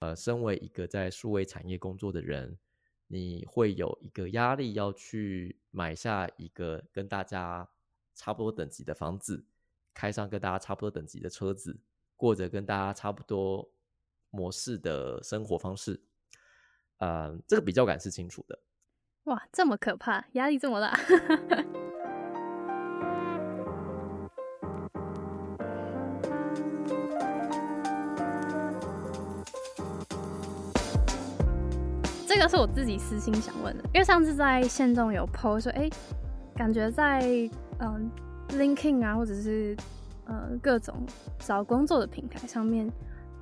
呃，身为一个在数位产业工作的人，你会有一个压力，要去买下一个跟大家差不多等级的房子，开上跟大家差不多等级的车子，过着跟大家差不多模式的生活方式。呃，这个比较感是清楚的。哇，这么可怕，压力这么大。个是我自己私心想问的，因为上次在线中有 post 说，哎，感觉在嗯 LinkedIn 啊，或者是呃各种找工作的平台上面，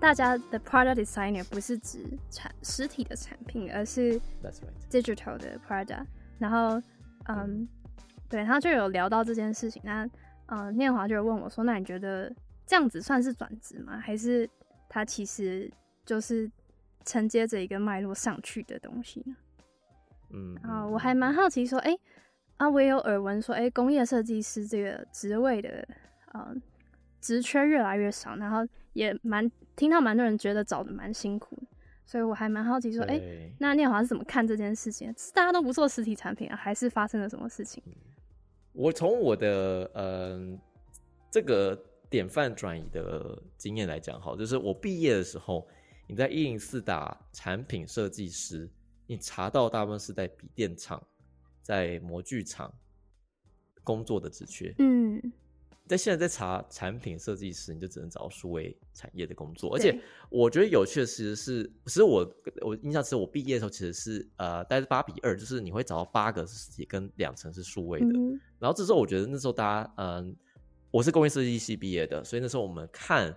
大家的 product designer 不是指产实体的产品，而是 digital 的 product。然后嗯，对，他就有聊到这件事情。那嗯，念华就有问我说，那你觉得这样子算是转职吗？还是他其实就是？承接着一个脉络上去的东西呢，嗯啊，我还蛮好奇说，哎啊，我也有耳闻说，哎，工业设计师这个职位的呃职缺越来越少，然后也蛮听到蛮多人觉得找的蛮辛苦，所以我还蛮好奇说，哎，那聂华是怎么看这件事情？是大家都不做实体产品啊，还是发生了什么事情？我从我的呃这个典范转移的经验来讲，好，就是我毕业的时候。你在一零四打产品设计师，你查到大部分是在笔电厂、在模具厂工作的职缺。嗯，但现在在查产品设计师，你就只能找数位产业的工作。而且我觉得有趣的其实是，其实我我印象是我毕业的时候其实是呃，大概是八比二，就是你会找到八个是实体跟两层是数位的。然后这时候我觉得那时候大家嗯，我是工业设计系毕业的，所以那时候我们看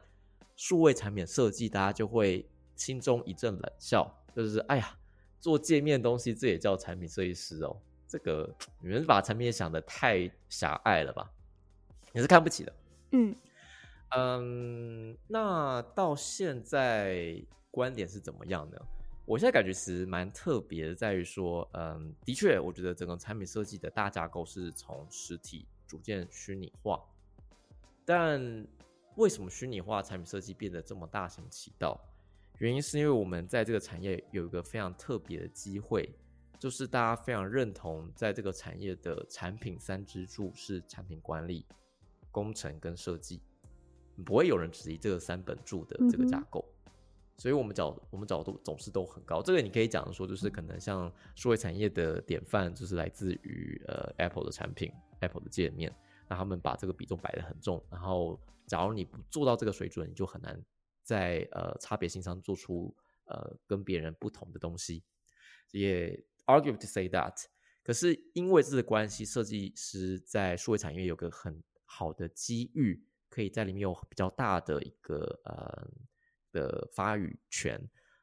数位产品设计，大家就会。心中一阵冷笑，就是哎呀，做界面东西这也叫产品设计师哦？这个你们把产品想的太狭隘了吧？你是看不起的。嗯嗯，那到现在观点是怎么样呢？我现在感觉其实蛮特别的，在于说，嗯，的确，我觉得整个产品设计的大架构是从实体逐渐虚拟化，但为什么虚拟化产品设计变得这么大行其道？原因是因为我们在这个产业有一个非常特别的机会，就是大家非常认同，在这个产业的产品三支柱是产品管理、工程跟设计，不会有人质疑这个三本柱的这个架构，所以我们角我们角度总是都很高。这个你可以讲说，就是可能像数位产业的典范，就是来自于呃 Apple 的产品、Apple 的界面，那他们把这个比重摆得很重，然后假如你不做到这个水准，你就很难。在呃差别性上做出呃跟别人不同的东西，也 argue to say that。可是因为这个关系，设计师在数位产业有个很好的机遇，可以在里面有比较大的一个呃的发语权。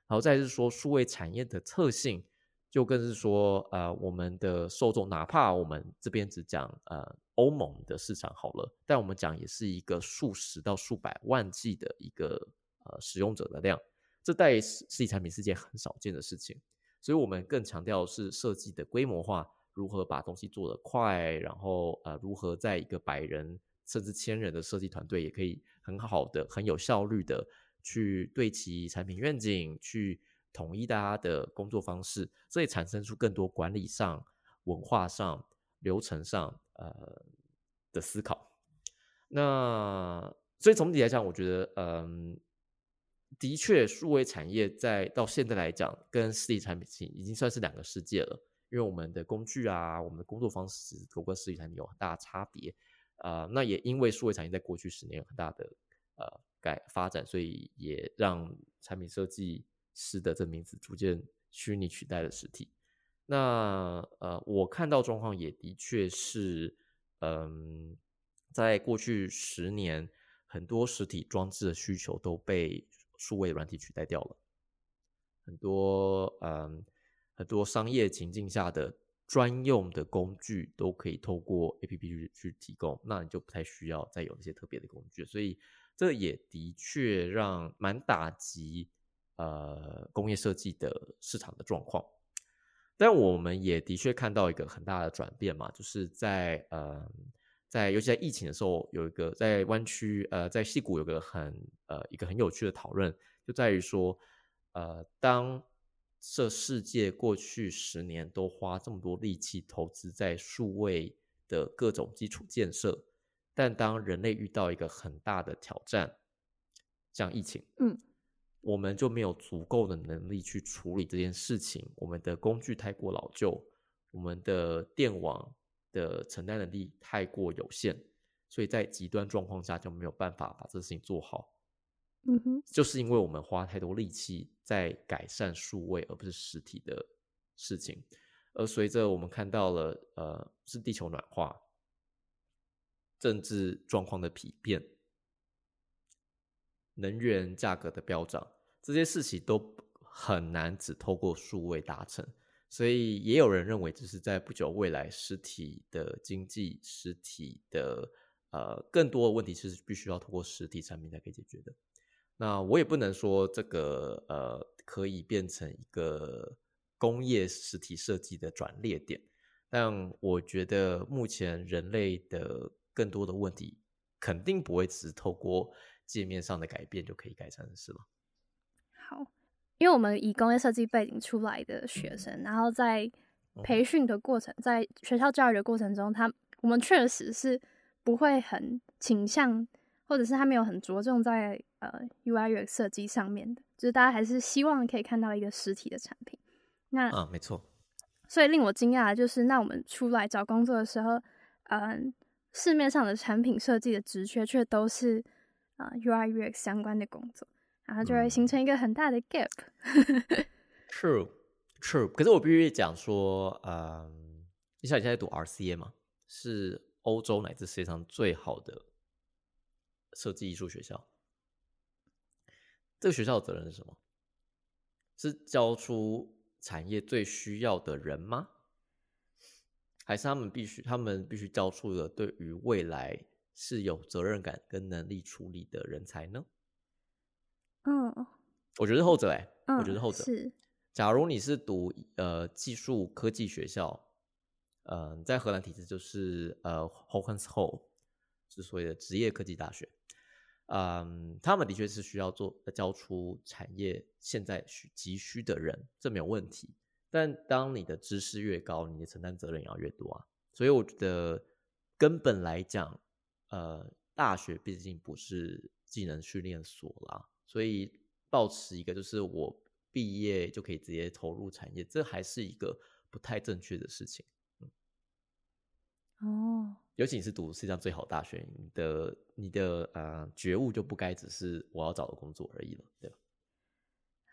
然后再是说，数位产业的特性，就更是说呃我们的受众，哪怕我们这边只讲呃欧盟的市场好了，但我们讲也是一个数十到数百万计的一个。呃，使用者的量，这在实体产品是件很少见的事情，所以我们更强调是设计的规模化，如何把东西做得快，然后呃，如何在一个百人甚至千人的设计团队也可以很好的、很有效率的去对齐产品愿景，去统一大家的工作方式，这也产生出更多管理上、文化上、流程上呃的思考。那所以总体来讲，我觉得嗯。的确，数位产业在到现在来讲，跟实体产品已经算是两个世界了。因为我们的工具啊，我们的工作方式，都跟实体产品有很大的差别。啊，那也因为数位产业在过去十年有很大的呃改发展，所以也让产品设计师的这名字逐渐虚拟取代了实体。那呃，我看到状况也的确是，嗯，在过去十年，很多实体装置的需求都被数位软体取代掉了很多，嗯，很多商业情境下的专用的工具都可以透过 A P P 去去提供，那你就不太需要再有一些特别的工具，所以这也的确让蛮打击呃工业设计的市场的状况。但我们也的确看到一个很大的转变嘛，就是在呃。在尤其在疫情的时候，有一个在湾区，呃，在戏谷有个很呃一个很有趣的讨论，就在于说，呃，当这世界过去十年都花这么多力气投资在数位的各种基础建设，但当人类遇到一个很大的挑战，像疫情，嗯，我们就没有足够的能力去处理这件事情。我们的工具太过老旧，我们的电网的承担能力太过有限，所以在极端状况下就没有办法把这事情做好。嗯哼，就是因为我们花太多力气在改善数位而不是实体的事情，而随着我们看到了呃是地球暖化、政治状况的疲变、能源价格的飙涨，这些事情都很难只透过数位达成。所以也有人认为，就是在不久未来，实体的经济、实体的呃更多的问题是必须要通过实体产品才可以解决的。那我也不能说这个呃可以变成一个工业实体设计的转捩点，但我觉得目前人类的更多的问题肯定不会只透过界面上的改变就可以改善的事了。好，因为我们以工业设计背景出来的学生，然后在培训的过程，在学校教育的过程中，他我们确实是不会很倾向。或者是他没有很着重在呃 UI 设计上面的，就是大家还是希望可以看到一个实体的产品。那啊，没错。所以令我惊讶的就是，那我们出来找工作的时候，嗯，市面上的产品设计的职缺却都是啊 UI UX 相关的工作，然后就会形成一个很大的 gap。True，True。可是我必须讲说，嗯，你像你现在读 RCA 嘛，是欧洲乃至世界上最好的。设计艺术学校，这个学校的责任是什么？是教出产业最需要的人吗？还是他们必须他们必须教出的对于未来是有责任感跟能力处理的人才呢？嗯，我觉得后者哎，我觉得后者是。假如你是读呃技术科技学校，呃，在荷兰体制就是呃 Hogeschool，是所谓的职业科技大学。嗯，他们的确是需要做教出产业现在需急需的人，这没有问题。但当你的知识越高，你的承担责任也要越多啊。所以我觉得根本来讲，呃，大学毕竟不是技能训练所啦，所以保持一个就是我毕业就可以直接投入产业，这还是一个不太正确的事情。哦。尤其你是读世界上最好大学，你的你的呃觉悟就不该只是我要找的工作而已了，对吧？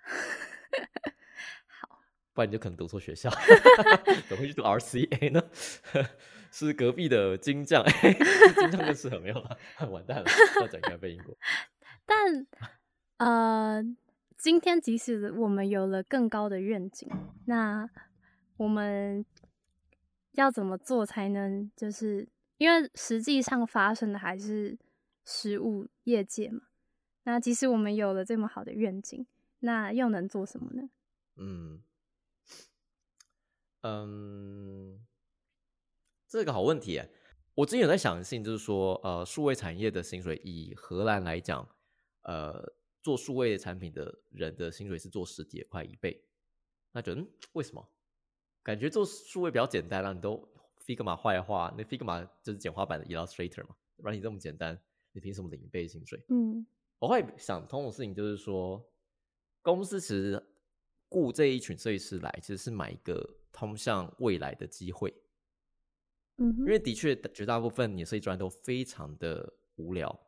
好，不然你就可能读错学校，怎么会去读 RCA 呢？是隔壁的金匠，金匠更适合没有了，完蛋了，要讲应该被英国。但呃，今天即使我们有了更高的愿景，那我们要怎么做才能就是？因为实际上发生的还是食物业界嘛，那即使我们有了这么好的愿景，那又能做什么呢？嗯嗯，这个好问题。我之前有在想的事情，就是说，呃，数位产业的薪水，以荷兰来讲，呃，做数位产品的人的薪水是做实体的快一倍。那就嗯，为什么？感觉做数位比较简单了，你都。Figma 坏话，那 Figma 就是简化版的 Illustrator 嘛，软体这么简单，你凭什么领一倍薪水？嗯，我会想通的事情就是说，公司其实雇这一群设计师来，其实是买一个通向未来的机会。嗯，因为的确绝大部分你设计专业都非常的无聊，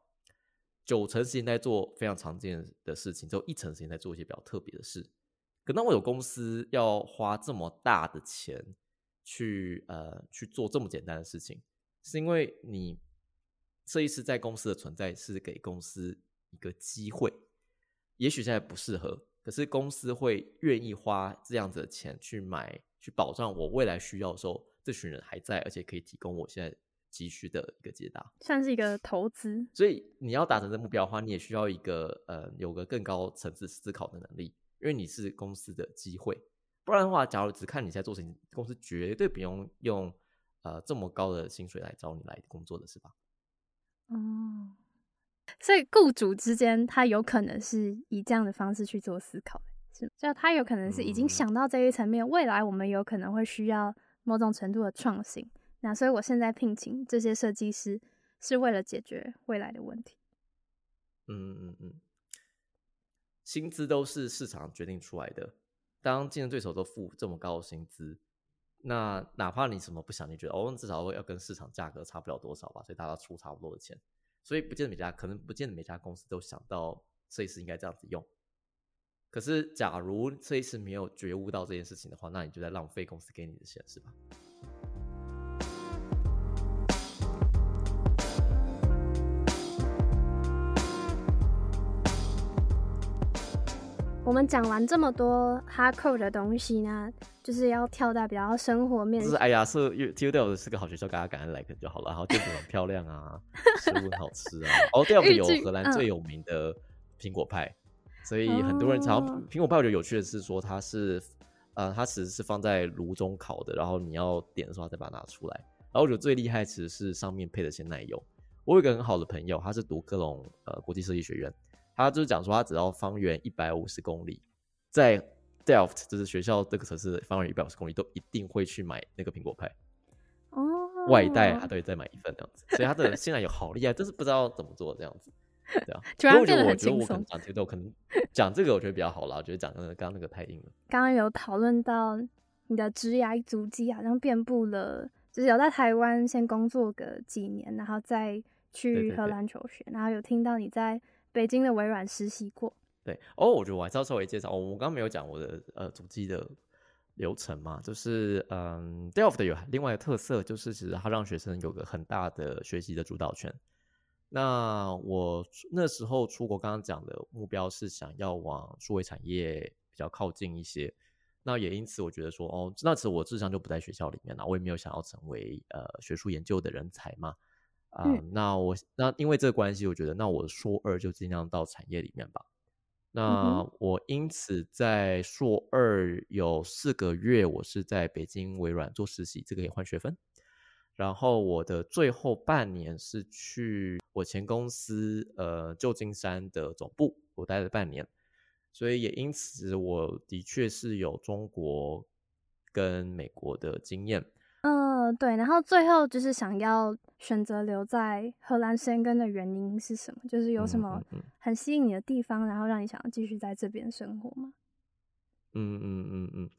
九成时间在做非常常见的事情，只有一成时间在做一些比较特别的事。可当我有公司要花这么大的钱。去呃去做这么简单的事情，是因为你设计师在公司的存在是给公司一个机会，也许现在不适合，可是公司会愿意花这样子的钱去买，去保障我未来需要的时候，这群人还在，而且可以提供我现在急需的一个解答，算是一个投资。所以你要达成这目标的话，你也需要一个呃有个更高层次思考的能力，因为你是公司的机会。不然的话，假如只看你在做事情，公司绝对不用用呃这么高的薪水来找你来工作的是吧？哦，所以雇主之间他有可能是以这样的方式去做思考，是，就他有可能是已经想到这一层面，未来我们有可能会需要某种程度的创新。那所以我现在聘请这些设计师，是为了解决未来的问题。嗯嗯嗯，薪资都是市场决定出来的。当竞争对手都付这么高的薪资，那哪怕你什么不想，你觉得哦，至少要跟市场价格差不了多少吧，所以大家出差不多的钱。所以不见得每家可能不见得每家公司都想到设计师应该这样子用。可是假如设计师没有觉悟到这件事情的话，那你就在浪费公司给你的钱，是吧？我们讲完这么多 hard code 的东西呢，就是要跳到比较生活面。就是哎呀，是 T Delft 是个好学校，大家感恩来就好了。然后建筑很漂亮啊，食物很好吃啊。哦，Delft 有荷兰最有名的苹果派，所以很多人常苹果派。我觉得有趣的是说，它是呃，它其实是放在炉中烤的，然后你要点的时候再把它拿出来。然后我觉得最厉害其实是上面配的鲜奶油。我有一个很好的朋友，他是读科隆呃国际设计学院。他就是讲说，他只要方圆一百五十公里，在 Delft 就是学校这个城市方圆一百五十公里，都一定会去买那个苹果派。哦，外带他都会再买一份这样子，所以他的现在有好厉害，就是不知道怎么做这样子，对啊。突然变得很轻松。讲这个可能讲这个我觉得比较好啦，我觉得讲那个刚刚那个太硬了。刚刚有讨论到你的职涯足迹好像遍布了，就是有在台湾先工作个几年，然后再去荷兰求学，然后有听到你在。北京的微软实习过，对哦，我觉得我还是要稍微介绍。我我刚刚没有讲我的呃主机的流程嘛，就是嗯，Delft 有另外的特色，就是其实它让学生有个很大的学习的主导权。那我那时候出国，刚刚讲的目标是想要往数位产业比较靠近一些。那也因此，我觉得说哦，那时我志向就不在学校里面了，我也没有想要成为呃学术研究的人才嘛。啊，那我那因为这个关系，我觉得那我硕二就尽量到产业里面吧。那我因此在硕二有四个月，我是在北京微软做实习，这个也换学分。然后我的最后半年是去我前公司呃旧金山的总部，我待了半年。所以也因此，我的确是有中国跟美国的经验。嗯，对。然后最后就是想要。选择留在荷兰生根的原因是什么？就是有什么很吸引你的地方，然后让你想要继续在这边生活吗？嗯嗯嗯嗯，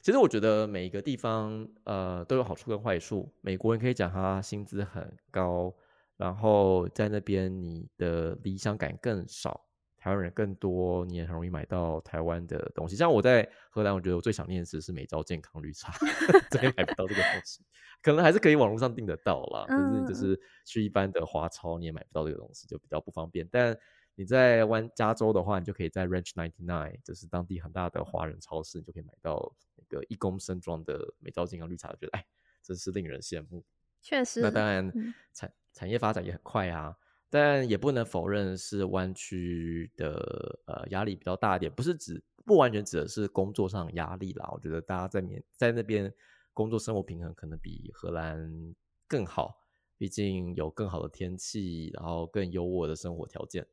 其实我觉得每一个地方呃都有好处跟坏处。美国人可以讲他薪资很高，然后在那边你的理想感更少。台湾人更多，你也很容易买到台湾的东西。像我在荷兰，我觉得我最想念的是是美招健康绿茶，这边买不到这个东西，可能还是可以网络上订得到啦。可是就是去一般的华超，你也买不到这个东西，就比较不方便。但你在湾加州的话，你就可以在 Ranch Ninety Nine，就是当地很大的华人超市，你就可以买到那个一公升装的美招健康绿茶。我觉得哎，真是令人羡慕。确实，那当然产产业发展也很快啊。但也不能否认是湾区的呃压力比较大一点，不是指不完全指的是工作上压力啦。我觉得大家在面在那边工作生活平衡可能比荷兰更好，毕竟有更好的天气，然后更优渥的生活条件。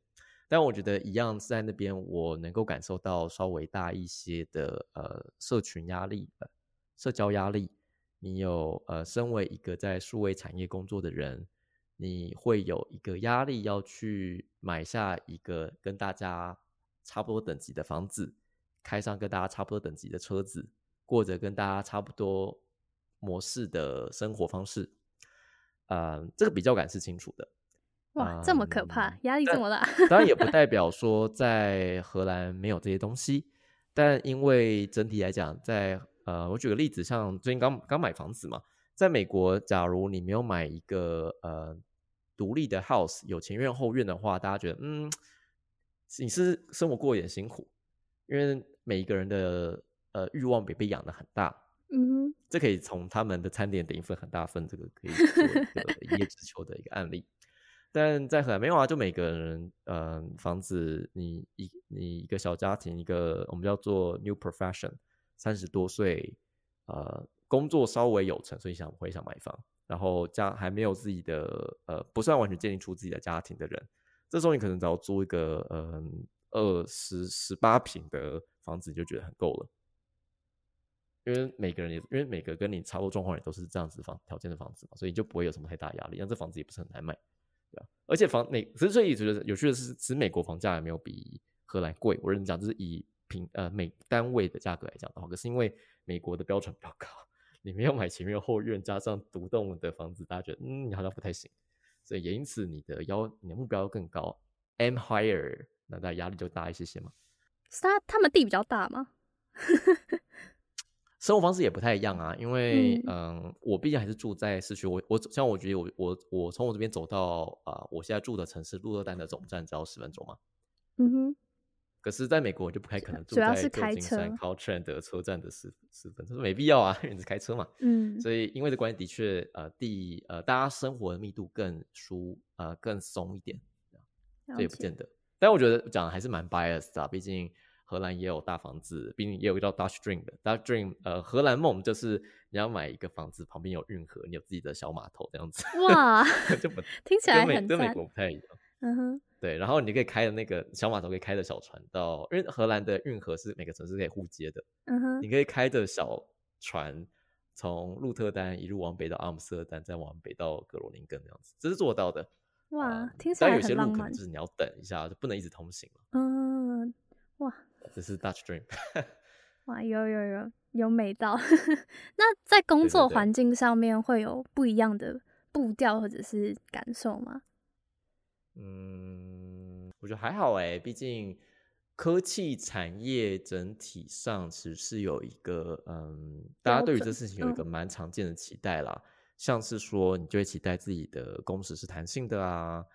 但我觉得一样在那边，我能够感受到稍微大一些的呃社群压力、社交压力。你有呃身为一个在数位产业工作的人。你会有一个压力，要去买下一个跟大家差不多等级的房子，开上跟大家差不多等级的车子，过着跟大家差不多模式的生活方式。呃，这个比较感是清楚的。哇，这么可怕，压力这么大。当然也不 代表说在荷兰没有这些东西，但因为整体来讲，在呃，我举个例子，像最近刚刚买房子嘛。在美国，假如你没有买一个呃独立的 house，有前院后院的话，大家觉得嗯，你是生活过一点辛苦，因为每一个人的呃欲望被被养的很大，嗯，这可以从他们的餐点点一份很大份，这个可以做一个 一叶知秋的一个案例。但在荷兰没有啊，就每个人呃房子，你一你一个小家庭，一个我们叫做 new profession，三十多岁呃。工作稍微有成，所以想会想买房，然后家还没有自己的呃，不算完全建立出自己的家庭的人，这时候你可能只要租一个嗯二十十八平的房子，就觉得很够了。因为每个人也，因为每个跟你差不多状况也都是这样子房条件的房子嘛，所以就不会有什么太大压力。那这房子也不是很难卖，对吧？而且房美，之所以觉得有趣的是，其实美国房价也没有比荷兰贵。我认真讲，就是以平呃每单位的价格来讲的话，可是因为美国的标准比较高，你没有买前面后院加上独栋的房子，大家觉得嗯你好像不太行，所以也因此你的要你的目标更高，M higher，那大家压力就大一些些嘛。是他他们地比较大吗？生活方式也不太一样啊，因为嗯，我毕竟还是住在市区，我我像我觉得我我我从我这边走到啊，我现在住的城市鹿特丹的总站只要十分钟嘛。嗯哼。可是，在美国我就不太可能住在旧金山 Caltrain 的车站的十十分钟，没必要啊，因为是开车嘛。嗯。所以，因为这关系，的确，呃，地呃，大家生活的密度更疏呃更松一点，这也不见得。但我觉得讲的还是蛮 biased 啊，毕竟。荷兰也有大房子，毕竟也有一个叫 Dutch Dream 的 Dutch Dream，呃，荷兰梦就是你要买一个房子，旁边有运河，你有自己的小码头这样子。哇，就不听起来很跟美国不太一样。嗯哼，对，然后你可以开的那个小码头，可以开着小船到，因为荷兰的运河是每个城市可以互接的。嗯哼，你可以开着小船从鹿特丹一路往北到阿姆斯特丹，再往北到格罗宁根这样子，这是做到的。哇，听起来但有些路可能就是你要等一下，就不能一直通行了。嗯，哇。这是 Dutch Dream，哇，有有有有美到。那在工作环境上面会有不一样的步调或者是感受吗？嗯，我觉得还好哎，毕竟科技产业整体上其实是有一个嗯，大家对于这事情有一个蛮常见的期待啦，像是说你就会期待自己的工时是弹性的啊。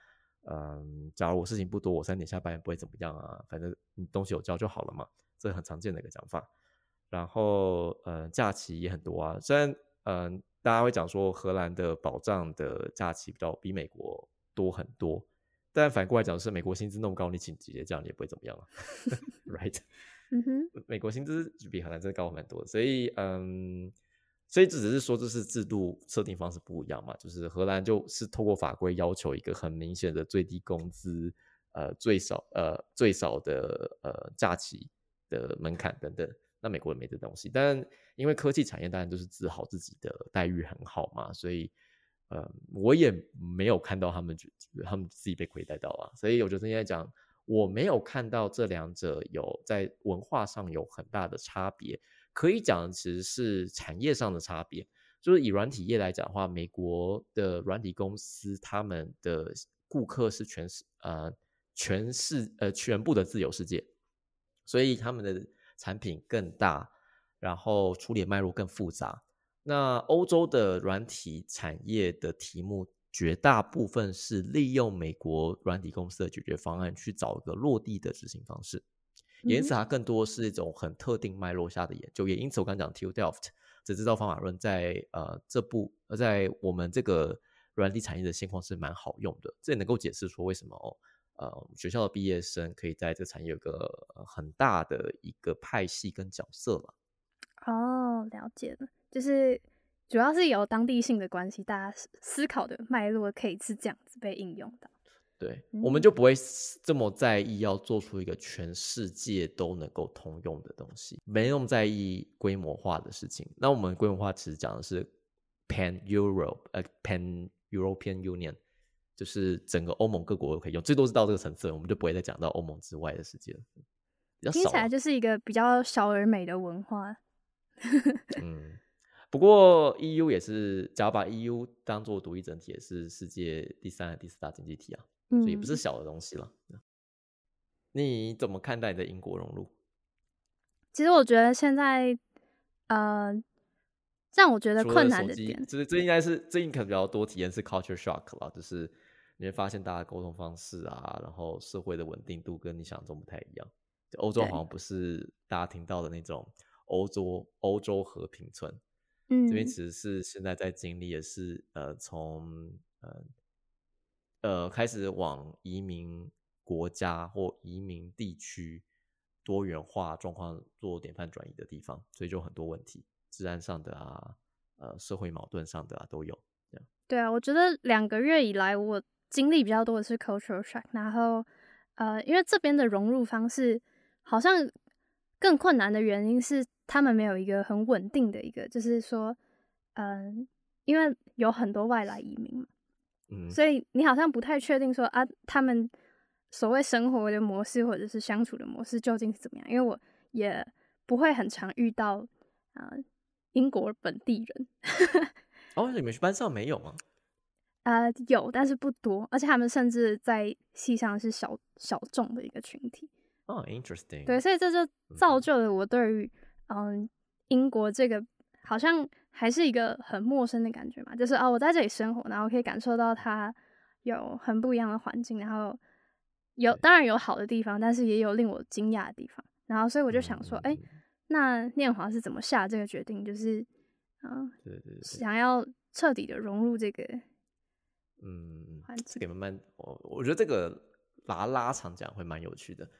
嗯，假如我事情不多，我三点下班也不会怎么样啊，反正你东西有交就好了嘛，这很常见的一个讲法。然后，嗯，假期也很多啊，虽然，嗯，大家会讲说荷兰的保障的假期比较比美国多很多，但反过来讲是美国薪资那么高，你请几节假你也不会怎么样啊，right？嗯哼，美国薪资比荷兰真的高蛮多，所以，嗯。所以这只是说，这是制度设定方式不一样嘛？就是荷兰就是透过法规要求一个很明显的最低工资，呃，最少呃最少的呃假期的门槛等等。那美国没这东西，但因为科技产业当然就是自豪自己的待遇很好嘛，所以呃我也没有看到他们觉他们自己被亏待到啊。所以我觉得现在讲，我没有看到这两者有在文化上有很大的差别。可以讲，其实是产业上的差别。就是以软体业来讲的话，美国的软体公司他们的顾客是全世呃全世呃全部的自由世界，所以他们的产品更大，然后处理脉络更复杂。那欧洲的软体产业的题目，绝大部分是利用美国软体公司的解决方案去找一个落地的执行方式。因此，它更多是一种很特定脉络下的研究。也因此，我刚讲 Till Delft 这制造方法论在呃这部呃在我们这个软体产业的现况是蛮好用的。这也能够解释说为什么呃学校的毕业生可以在这个产业有个很大的一个派系跟角色了。哦，了解了，就是主要是有当地性的关系，大家思考的脉络可以是这样子被应用的。对，我们就不会这么在意要做出一个全世界都能够通用的东西，没那么在意规模化的事情。那我们规模化其实讲的是 Pan Europe，呃，Pan European Union，就是整个欧盟各国都可以用，最多是到这个层次，我们就不会再讲到欧盟之外的世界了。听起来就是一个比较小而美的文化。嗯，不过 EU 也是，只要把 EU 当做独立整体，也是世界第三、第四大经济体啊。所以不是小的东西了。你怎么看待你的英国融入？其实我觉得现在，呃，让我觉得困难的点，就是这应该是最近可能比较多体验是 culture shock 了，就是你会发现大家沟通方式啊，然后社会的稳定度跟你想象中不太一样。就欧洲好像不是大家听到的那种欧洲欧洲和平村，嗯，这边其实是现在在经历的是呃从呃。呃，开始往移民国家或移民地区多元化状况做典范转移的地方，所以就很多问题，治安上的啊，呃，社会矛盾上的啊都有。这样对啊，我觉得两个月以来，我经历比较多的是 cultural shock，然后呃，因为这边的融入方式好像更困难的原因是他们没有一个很稳定的一个，就是说，嗯，因为有很多外来移民嘛，嗯，所以你好像不太确定说啊，他们所谓生活的模式或者是相处的模式究竟是怎么样？因为我也不会很常遇到啊、英国本地人，哦，你们班上没有吗？呃，有，但是不多，而且他们甚至在系上是小小众的一个群体。哦，interesting。对，所以这就造就了我对于嗯英国这个好像还是一个很陌生的感觉嘛，就是哦我在这里生活，然后可以感受到它有很不一样的环境，然后有对当然有好的地方，但是也有令我惊讶的地方。然后所以我就想说，哎、嗯那念华是怎么下这个决定？就是嗯、对对对对，想要彻底的融入这个嗯，环境这个慢慢，我我觉得这个把它拉长讲会蛮有趣的，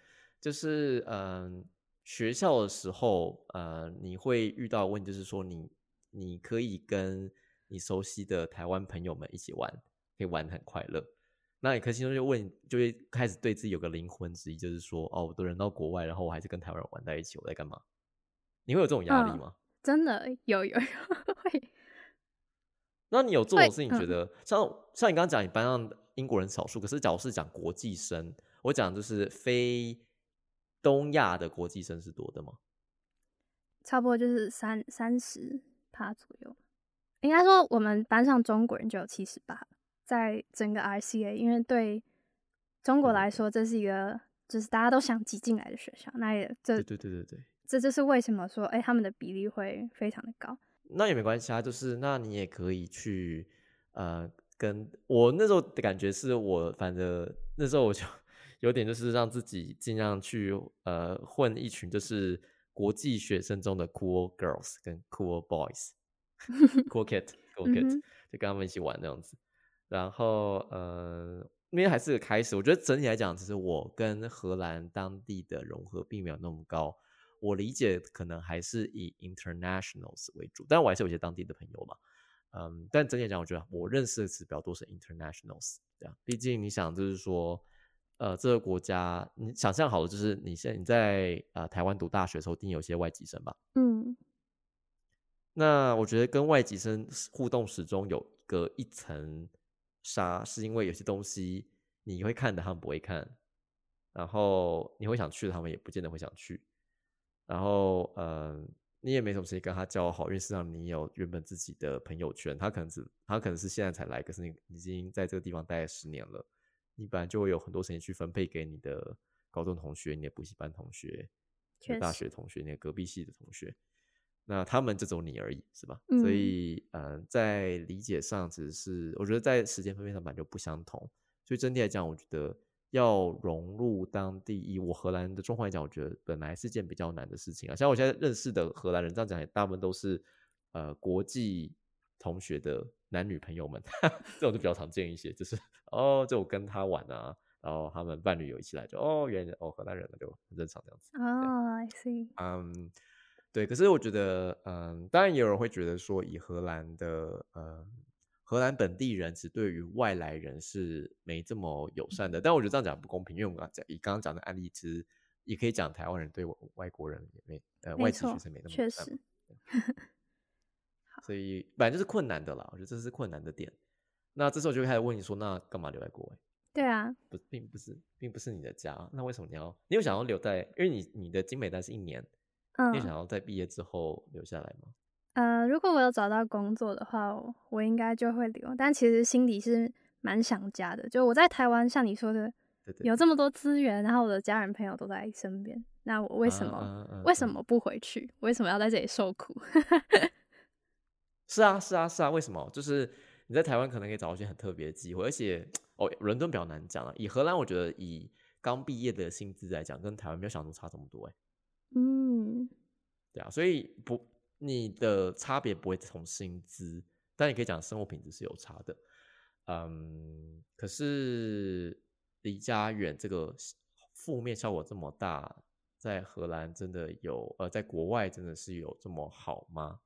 就是嗯，学校的时候，呃，你会遇到的问题，就是说你你可以跟你熟悉的台湾朋友们一起玩，可以玩得很快乐。那你可心中就问，就会开始对自己有个灵魂之一，就是说，哦，我都人到国外，然后我还是跟台湾人玩在一起，我在干嘛？你会有这种压力嗯吗？真的有有有 会那你有做会的事情，觉嗯得、像像你刚刚讲，你班上英国人少数，可是假如是讲国际生，我讲就是非东亚的国际生是多的吗？差不多就是三三十趴左右。应该说，我们班上中国人就有七十八，在整个 RCA，因为对中国来说，这是一个就是大家都想挤进来的学校，那也这对对对对对，这就是为什么说，哎、他们的比例会非常的高。那也没关系啊，就是那你也可以去呃，跟我那时候的感觉是我反正那时候我就有点就是让自己尽量去呃混一群就是国际学生中的 cool girls 跟 cool boys，cool kid，cool 嗯 kid，、哼就跟他们一起玩那样子。然后呃，因为还是个开始，我觉得整体来讲，其实我跟荷兰当地的融合并没有那么高。我理解可能还是以 internationals 为主，但我还是有一些当地的朋友嘛。嗯，但整体来讲，我觉得我认识的词比较多是 internationals，这样。毕竟你想，就是说，呃，这个国家，你想象好了，就是你现在你在呃台湾读大学的时候，一定有些外籍生吧？嗯那我觉得跟外籍生互动始终有个一层纱，是因为有些东西你会看的，他们不会看，然后你会想去的，他们也不见得会想去，然后呃，你也没什么时间跟他交好，因为事实上你有原本自己的朋友圈，他可能只他可能是现在才来，可是你已经在这个地方待了十年了，你本来就会有很多时间去分配给你的高中同学、你的补习班同学、大学同学、你的隔壁系的同学。那他们就只有你而已，是吧？嗯所以，呃，在理解上只是，我觉得在时间分配上本来就不相同。所以整体来讲，我觉得要融入当地，以我荷兰的状况来讲，我觉得本来是件比较难的事情啊。像我现在认识的荷兰人，这样讲，也大部分都是呃国际同学的男女朋友们，这种就比较常见一些。就是哦，就我跟他玩啊，然后他们伴侣有一起来，就哦，原来哦河南人，那就很正常这样子。哦，I see，嗯，对，可是我觉得，嗯，当然也有人会觉得说，以荷兰的，嗯，荷兰本地人只对于外来人是没这么友善的。但我觉得这样讲不公平，因为我们刚刚讲以刚刚讲的案例，其实也可以讲台湾人对外外国人也没，呃，外籍学生没那么友善 所以本来就是困难的啦。我觉得这是困难的点。那这时候就会开始问你说，那干嘛留在国外？对啊，不，并不是，并不是你的家。那为什么你要？你有想要留在？因为你你的精美单是一年，嗯你想要在毕业之后留下来吗？呃，如果我有找到工作的话，我我应该就会留。但其实心里是蛮想家的。就我在台湾，像你说的，对对有这么多资源，然后我的家人朋友都在身边，那我为什么、为什么不回去？为什么要在这里受苦？是啊，是啊，是啊，为什么？就是你在台湾可能可以找到一些很特别的机会，而且哦，伦敦比较难讲啊。以荷兰，我觉得以刚毕业的薪资来讲，跟台湾没有想中差这么多哎。嗯，对啊，所以不，你的差别不会从薪资，但你可以讲生活品质是有差的。嗯，可是离家远这个负面效果这么大，在荷兰真的有呃，在国外真的是有这么好吗？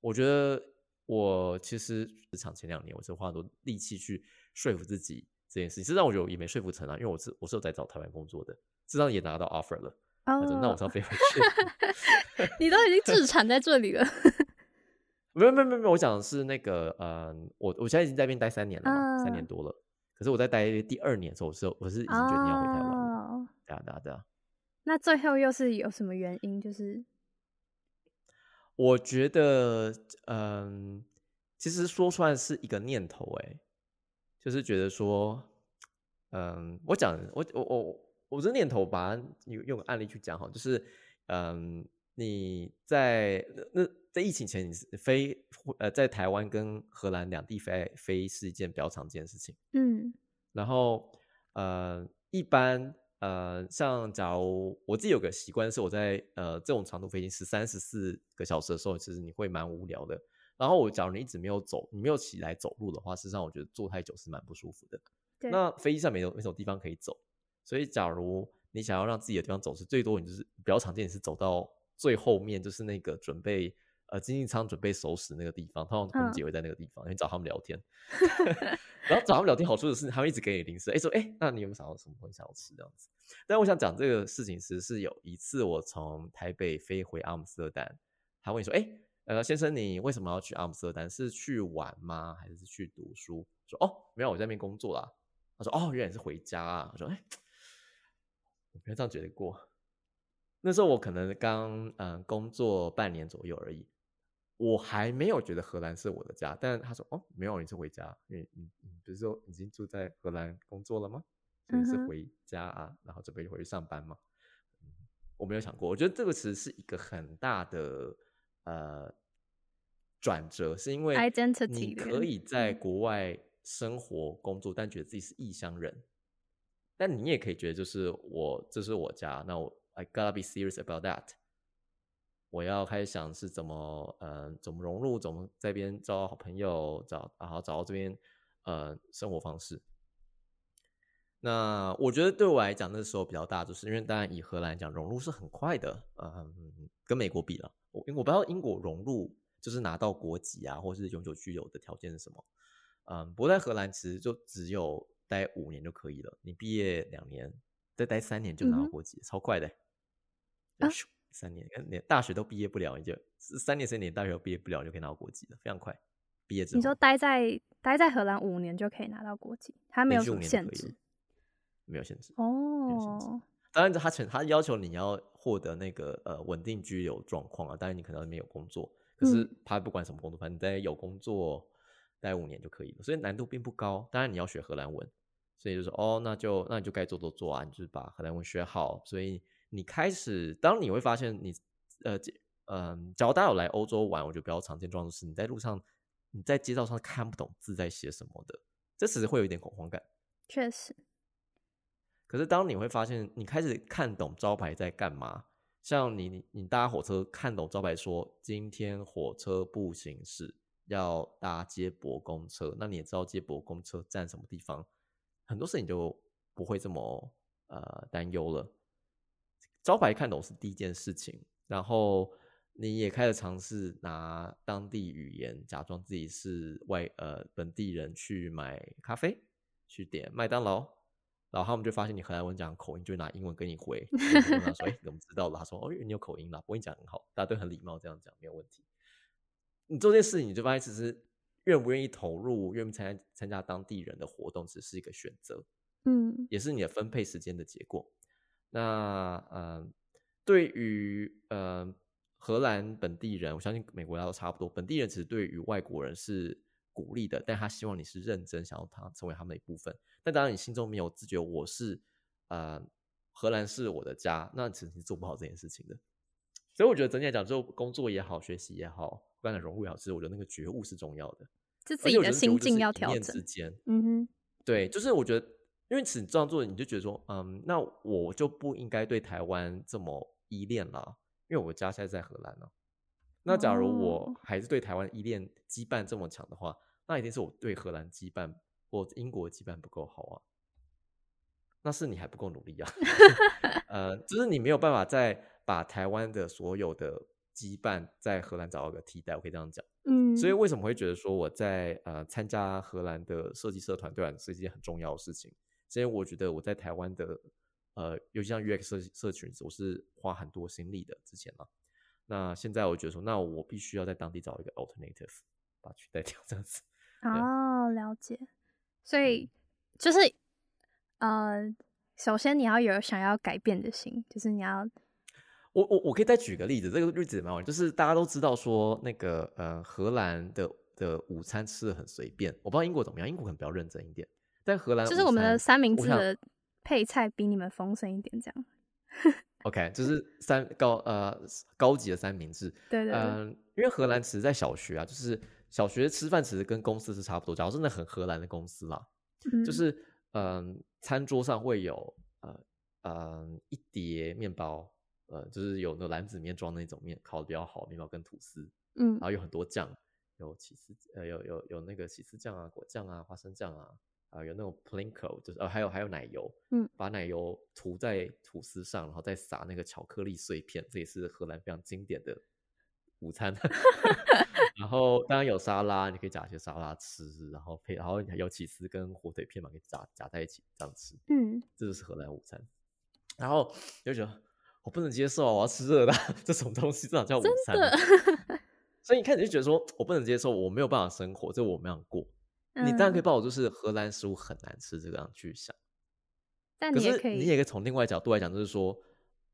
我觉得我其实职场前两年，我是花很多力气去说服自己这件事情，实际上我有也没说服成啊，因为我是我是有在找台湾工作的，实际上也拿到 offer 了。那我是要飞回去。你都已经自产在这里了。没有没有没有，我讲的是那个，嗯，我我现在已经在那边待三年了嘛，三年多了。可是我在待第二年的时候，我是我是已经决定要回台湾了。对啊对啊对啊。那最后又是有什么原因？就是我觉得，嗯，其实说出来是一个念头，哎，就是觉得说，嗯，我讲我我我我这念头，把它用用案例去讲哈，就是，嗯，你在那。在疫情前，你是飞呃，在台湾跟荷兰两地飞飞是一件比较常见的事情。嗯，然后呃，一般呃，像假如我自己有个习惯，是我在呃这种长途飞行十三十四个小时的时候，其实你会蛮无聊的。然后我假如你一直没有走，你没有起来走路的话，事实上我觉得坐太久是蛮不舒服的。那飞机上没有没什么地方可以走，所以假如你想要让自己的地方走，是最多你就是比较常见，你是走到最后面，就是那个准备。呃，经济舱准备熟食那个地方，通常空姐会在那个地方，你找他们聊天。然后找他们聊天，好处的是他们一直给你零食，哎，说哎，那你有没有想到什么东西想要吃这样子？但我想讲这个事情时，是有一次我从台北飞回阿姆斯特丹，他问你说，哎，呃，先生，你为什么要去阿姆斯特丹？是去玩吗？还是去读书？说哦，没有，我在那边工作啦。他说哦，原来是回家啊。我说哎，我没有这样觉得过。那时候我可能刚嗯工作半年左右而已。我还没有觉得荷兰是我的家，但他说：“哦，没有，你是回家，因为你你不是说已经住在荷兰工作了吗？所以是回家啊，然后准备回去上班吗？”我没有想过，我觉得这个词是一个很大的呃转折，是因为你可以在国外生活工作，但觉得自己是异乡人，但你也可以觉得就是我这是我家，那我 I gotta be serious about that。我要开始想是怎么，呃，怎么融入，怎么在边找到好朋友，找然后找到这边，呃，生活方式。那我觉得对我来讲，那时候比较大，就是因为当然以荷兰来讲，融入是很快的，嗯，跟美国比了。我因为我不知道英国融入就是拿到国籍啊，或是永久居留的条件是什么，嗯，不过在荷兰其实就只有待五年就可以了，你毕业两年，再待三年就拿到国籍，超快的。三年，连大学都毕业不了，你就三年、四年大学都毕业不了，就可以拿到国籍了，非常快。毕业之后，你说待在待在荷兰五年就可以拿到国籍，他没有什么限制，没有限制哦。当然，他全他要求你要获得那个呃稳定居留状况啊，当然你可能没有工作，可是他不管什么工作，反正你在有工作待五年就可以了，所以难度并不高。当然你要学荷兰文，所以就说哦，那就那你就该做做做啊，你就是把荷兰文学好，所以。你开始，当你会发现你，呃，嗯，假如大家有来欧洲玩，我觉得比较常见状况是，你在路上，你在街道上看不懂字在写什么的，这其实会有一点恐慌感。确实。可是当你会发现，你开始看懂招牌在干嘛，像你你搭火车看懂招牌说今天火车不行驶，要搭接驳公车，那你也知道接驳公车站什么地方，很多事情就不会这么呃担忧了。招牌看懂是第一件事情，然后你也开始尝试拿当地语言假装自己是外呃本地人去买咖啡，去点麦当劳，然后他们就发现你荷兰文讲口音，就拿英文跟你回。问他说：“哎，怎么知道了？”他说：“哦，你有口音啦，我跟你讲很好，大家都很礼貌，这样讲没有问题。”你做这件事情，你就发现其实愿不愿意投入，愿不参加参加当地人的活动，只是一个选择，嗯，也是你的分配时间的结果。那呃，对于呃荷兰本地人，我相信美国都差不多。本地人其实对于外国人是鼓励的，但他希望你是认真，想要他成为他们的一部分。但当然，你心中没有自觉，我是呃荷兰是我的家，那其实你做不好这件事情的。所以我觉得整体来讲，就工作也好，学习也好，不管融入也好，其实我觉得那个觉悟是重要的，就自己的心境要调整。之间，嗯哼，对，就是我觉得。因为此你这样做，你就觉得说，嗯，那我就不应该对台湾这么依恋了，因为我家现在在荷兰呢。那假如我还是对台湾依恋羁绊这么强的话，那一定是我对荷兰羁绊或英国羁绊不够好啊。那是你还不够努力啊。呃，就是你没有办法再把台湾的所有的羁绊在荷兰找到个替代，我可以这样讲。嗯。所以为什么会觉得说我在呃参加荷兰的设计社团，对吧是一件很重要的事情？所以我觉得我在台湾的呃，尤其像 UX 社社群，我是花很多心力的。之前嘛，那现在我觉得说，那我必须要在当地找一个 alternative 把取代 掉，这样子。哦，了解。所以就是呃，首先你要有想要改变的心，就是你要。我我我可以再举个例子，这个例子蛮好玩，就是大家都知道说那个呃荷兰的的午餐吃的很随便，我不知道英国怎么样，英国可能比较认真一点，但荷兰就是我们的三明治的配菜比你们丰盛一点，这样。OK，就是三高呃高级的三明治，对对，嗯，因为荷兰其实在小学啊，就是小学吃饭其实跟公司是差不多，假如真的很荷兰的公司啦，就是嗯餐桌上会有呃嗯一碟面包。呃，就是有那篮子里面装那种面，烤的比较好，面包跟吐司，嗯，然后有很多酱，有起司，呃，有有有那个起司酱啊，果酱啊，花生酱啊，啊，有那种 p l i n k o 就是呃，还有还有奶油，嗯，把奶油涂在吐司上，然后再撒那个巧克力碎片，这也是荷兰非常经典的午餐。然后当然有沙拉，你可以夹一些沙拉吃，然后配，然后有起司跟火腿片嘛，可以夹夹在一起这样吃，嗯，这就是荷兰午餐。然后就觉得。我不能接受啊！我要吃热的，这什么东西这种叫午餐。所以一开始就觉得说我不能接受，我没有办法生活，这我没有过。你当然可以抱我就是荷兰食物很难吃这个样去想。但你也可以，你也可以从另外角度来讲，就是说，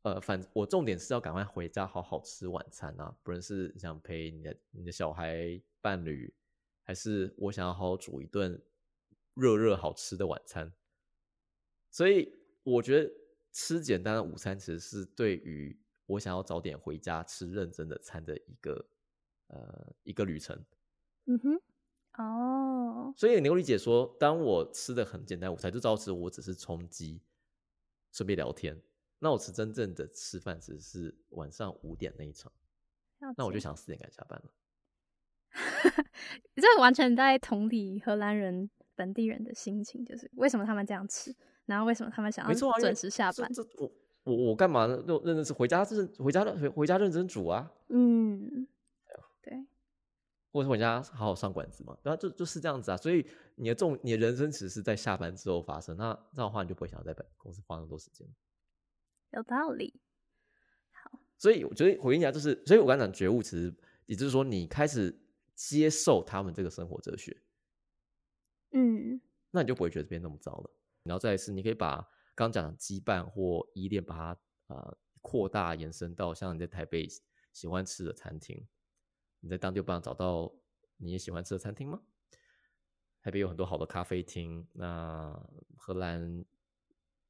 呃，反我重点是要赶快回家好好吃晚餐啊，不论是想陪你的你的小孩伴侣，还是我想要好好煮一顿热热好吃的晚餐。所以我觉得。吃简单的午餐，其实是对于我想要早点回家吃认真的餐的一个呃一个旅程。嗯哼，哦，所以你理解说，当我吃的很简单我才，就知道吃我只是充饥，顺便聊天。那我吃真正的吃饭，只是晚上五点那一场，那我就想四点赶下班了。这完全在同理荷兰人本地人的心情，就是为什么他们这样吃。然后为什么他们想要准时下班？这我我我干嘛呢？认认真是回家是回家回回家认真煮啊。嗯，对，或者回家好好上馆子嘛。然后就就是这样子啊。所以你的重你的人生只是在下班之后发生。那这样的话，你就不会想要在公司花那么多时间。有道理。好，所以我觉得回应一下，就是，所以我刚讲觉悟，其实也就是说，你开始接受他们这个生活哲学。嗯，那你就不会觉得这边那么糟了。然后再是，你可以把刚讲的羁绊或依恋，把它呃扩大延伸到像你在台北喜欢吃的餐厅，你在当地有办法找到你也喜欢吃的餐厅吗？台北有很多好的咖啡厅，那荷兰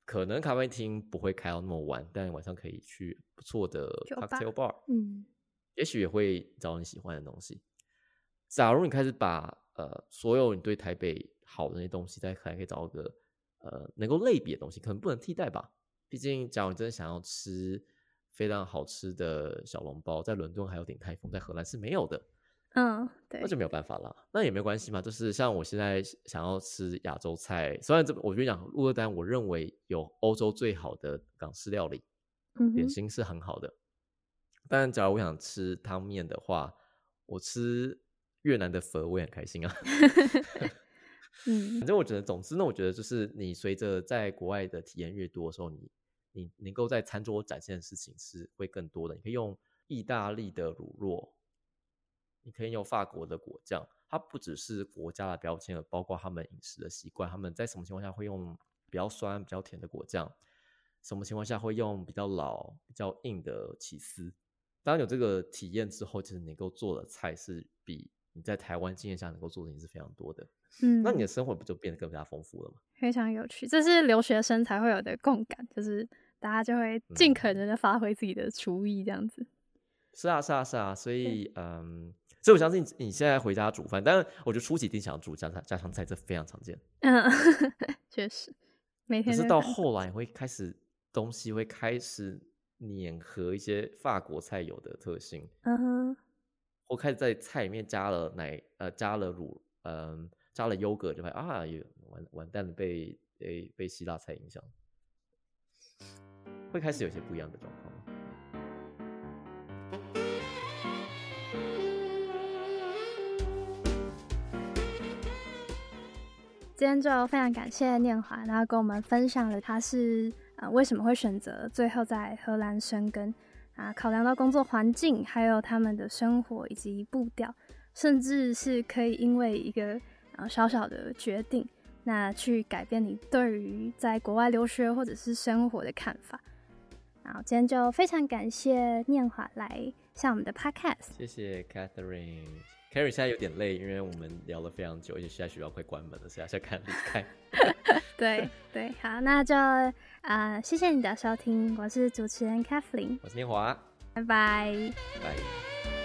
可能咖啡厅不会开到那么晚，但晚上可以去不错的 cocktail bar，嗯，也许也会找你喜欢的东西。假如你开始把呃所有你对台北好的那些东西，再还可以找个。呃，能够类比的东西可能不能替代吧。毕竟，假如你真的想要吃非常好吃的小笼包，在伦敦还有鼎泰丰，在荷兰是没有的。嗯，对，那就没有办法了。那也没关系嘛。就是像我现在想要吃亚洲菜，虽然这我跟你讲，鹿特丹我认为有欧洲最好的港式料理，嗯点心是很好的。但假如我想吃汤面的话，我吃越南的粉我也很开心啊。嗯，反正我觉得，总之呢，我觉得就是你随着在国外的体验越多的时候，你你能够在餐桌展现的事情是会更多的。你可以用意大利的乳酪，你可以用法国的果酱，它不只是国家的标签，而包括他们饮食的习惯。他们在什么情况下会用比较酸、比较甜的果酱？什么情况下会用比较老、比较硬的起司？当有这个体验之后，其实能够做的菜是比你在台湾经验下能够做的也是非常多的。嗯，那你的生活不就变得更加丰富了吗？非常有趣，这是留学生才会有的共感，就是大家就会尽可能的发挥自己的厨艺，这样子。是啊，是啊，是啊，所以嗯，所以我相信你现在回家煮饭，但是我觉得初期一定想要煮家常家常菜，这非常常见。嗯，确实，每天。可是到后来会开始东西会开始碾合一些法国菜有的特性，嗯哼，我开始在菜里面加了奶，呃，加了乳，嗯。加了优格就会啊，有完完蛋了，被被被希腊菜影响，会开始有些不一样的状况。今天就非常感谢念华，然后跟我们分享了他是啊，为什么会选择最后在荷兰生根啊？考量到工作环境，还有他们的生活以及步调，甚至是可以因为一个啊小小的决定，那去改变你对于在国外留学或者是生活的看法。好，今天就非常感谢念华来上我们的 podcast。谢谢 Catherine。Carrie 现在有点累，因为我们聊了非常久，而且现在学校快关门了，所以要赶紧离开。对对，好，那就啊，谢谢你的收听，我是主持人 Catherine，我是念华，拜拜，拜。